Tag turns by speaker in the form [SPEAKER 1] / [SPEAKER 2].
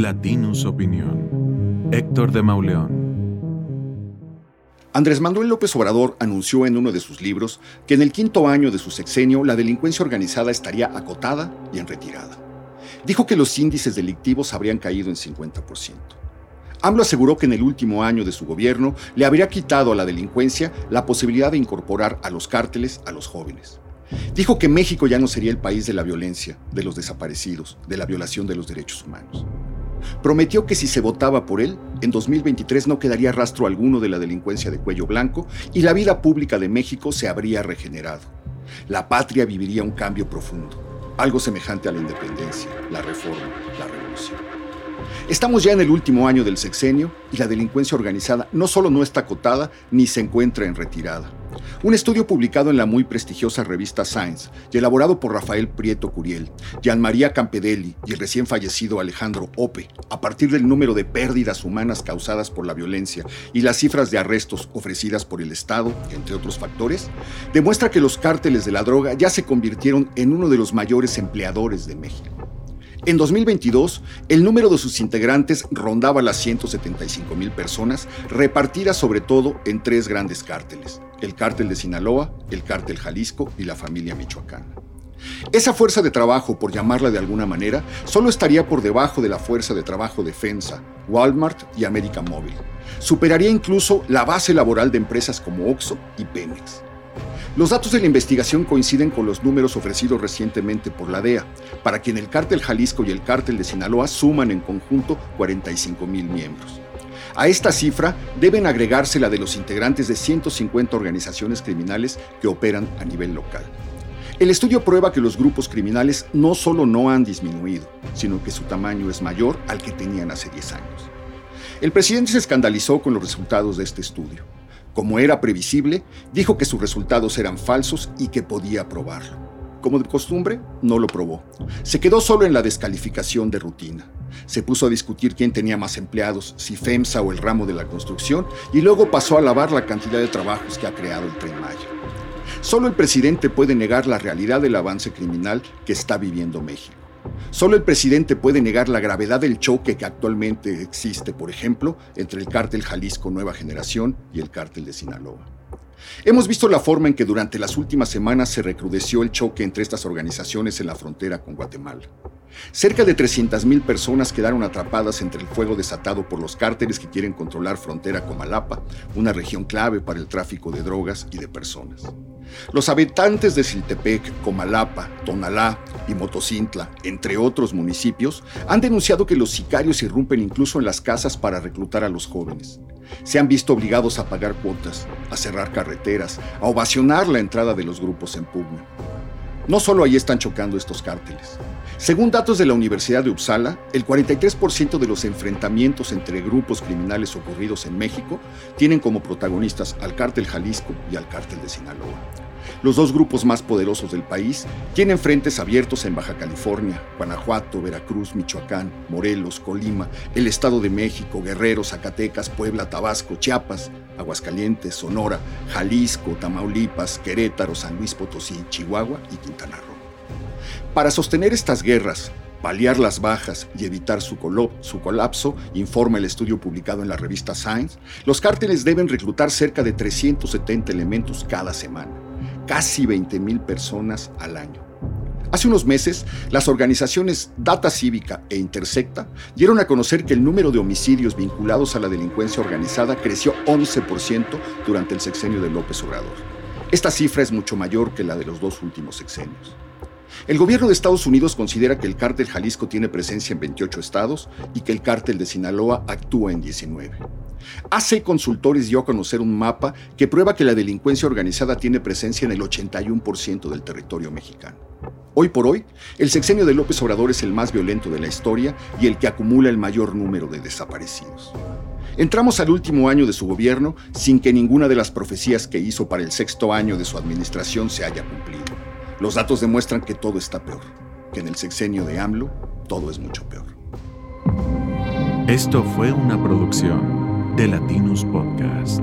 [SPEAKER 1] Latinus Opinión. Héctor de Mauleón.
[SPEAKER 2] Andrés Manuel López Obrador anunció en uno de sus libros que en el quinto año de su sexenio la delincuencia organizada estaría acotada y en retirada. Dijo que los índices delictivos habrían caído en 50%. AMLO aseguró que en el último año de su gobierno le habría quitado a la delincuencia la posibilidad de incorporar a los cárteles a los jóvenes. Dijo que México ya no sería el país de la violencia, de los desaparecidos, de la violación de los derechos humanos. Prometió que si se votaba por él, en 2023 no quedaría rastro alguno de la delincuencia de cuello blanco y la vida pública de México se habría regenerado. La patria viviría un cambio profundo, algo semejante a la independencia, la reforma, la revolución. Estamos ya en el último año del sexenio y la delincuencia organizada no solo no está acotada, ni se encuentra en retirada. Un estudio publicado en la muy prestigiosa revista Science y elaborado por Rafael Prieto Curiel, Jean María Campedelli y el recién fallecido Alejandro Ope, a partir del número de pérdidas humanas causadas por la violencia y las cifras de arrestos ofrecidas por el Estado, entre otros factores, demuestra que los cárteles de la droga ya se convirtieron en uno de los mayores empleadores de México. En 2022, el número de sus integrantes rondaba las 175 mil personas, repartidas sobre todo en tres grandes cárteles, el cártel de Sinaloa, el cártel Jalisco y la familia Michoacán. Esa fuerza de trabajo, por llamarla de alguna manera, solo estaría por debajo de la fuerza de trabajo Defensa, Walmart y América Móvil. Superaría incluso la base laboral de empresas como Oxxo y Pemex. Los datos de la investigación coinciden con los números ofrecidos recientemente por la DEA, para quien el cártel Jalisco y el cártel de Sinaloa suman en conjunto 45 mil miembros. A esta cifra deben agregarse la de los integrantes de 150 organizaciones criminales que operan a nivel local. El estudio prueba que los grupos criminales no solo no han disminuido, sino que su tamaño es mayor al que tenían hace 10 años. El presidente se escandalizó con los resultados de este estudio. Como era previsible, dijo que sus resultados eran falsos y que podía probarlo. Como de costumbre, no lo probó. Se quedó solo en la descalificación de rutina. Se puso a discutir quién tenía más empleados, si FEMSA o el ramo de la construcción, y luego pasó a alabar la cantidad de trabajos que ha creado el Tren Maya. Solo el presidente puede negar la realidad del avance criminal que está viviendo México. Solo el presidente puede negar la gravedad del choque que actualmente existe, por ejemplo, entre el cártel Jalisco Nueva Generación y el cártel de Sinaloa. Hemos visto la forma en que durante las últimas semanas se recrudeció el choque entre estas organizaciones en la frontera con Guatemala. Cerca de 300.000 personas quedaron atrapadas entre el fuego desatado por los cárteles que quieren controlar frontera con Malapa, una región clave para el tráfico de drogas y de personas. Los habitantes de Siltepec, Comalapa, Tonalá y Motocintla, entre otros municipios, han denunciado que los sicarios irrumpen incluso en las casas para reclutar a los jóvenes. Se han visto obligados a pagar cuotas, a cerrar carreteras, a ovacionar la entrada de los grupos en pugna. No solo ahí están chocando estos cárteles. Según datos de la Universidad de Uppsala, el 43% de los enfrentamientos entre grupos criminales ocurridos en México tienen como protagonistas al cártel Jalisco y al cártel de Sinaloa. Los dos grupos más poderosos del país tienen frentes abiertos en Baja California, Guanajuato, Veracruz, Michoacán, Morelos, Colima, el Estado de México, Guerrero, Zacatecas, Puebla, Tabasco, Chiapas, Aguascalientes, Sonora, Jalisco, Tamaulipas, Querétaro, San Luis Potosí, Chihuahua y Quintana Roo. Para sostener estas guerras, paliar las bajas y evitar su, su, colapso, informa el estudio publicado en la revista Science, los cárteles deben reclutar cerca de 370 elementos cada semana, casi 20.000 personas al año. Hace unos meses, las organizaciones Data Cívica e Intersecta dieron a conocer que el número de homicidios vinculados a la delincuencia organizada creció 11% durante el sexenio de López Obrador. Esta cifra es mucho mayor que la de los dos últimos sexenios. El gobierno de Estados Unidos considera que el cártel Jalisco tiene presencia en 28 estados y que el cártel de Sinaloa actúa en 19. AC Consultores dio a conocer un mapa que prueba que la delincuencia organizada tiene presencia en el 81% del territorio mexicano. Hoy por hoy, el sexenio de López Obrador es el más violento de la historia y el que acumula el mayor número de desaparecidos. Entramos al último año de su gobierno sin que ninguna de las profecías que hizo para el sexto año de su administración se haya cumplido. Los datos demuestran que todo está peor, que en el sexenio de AMLO todo es mucho peor.
[SPEAKER 1] Esto fue una producción de Latinus Podcast.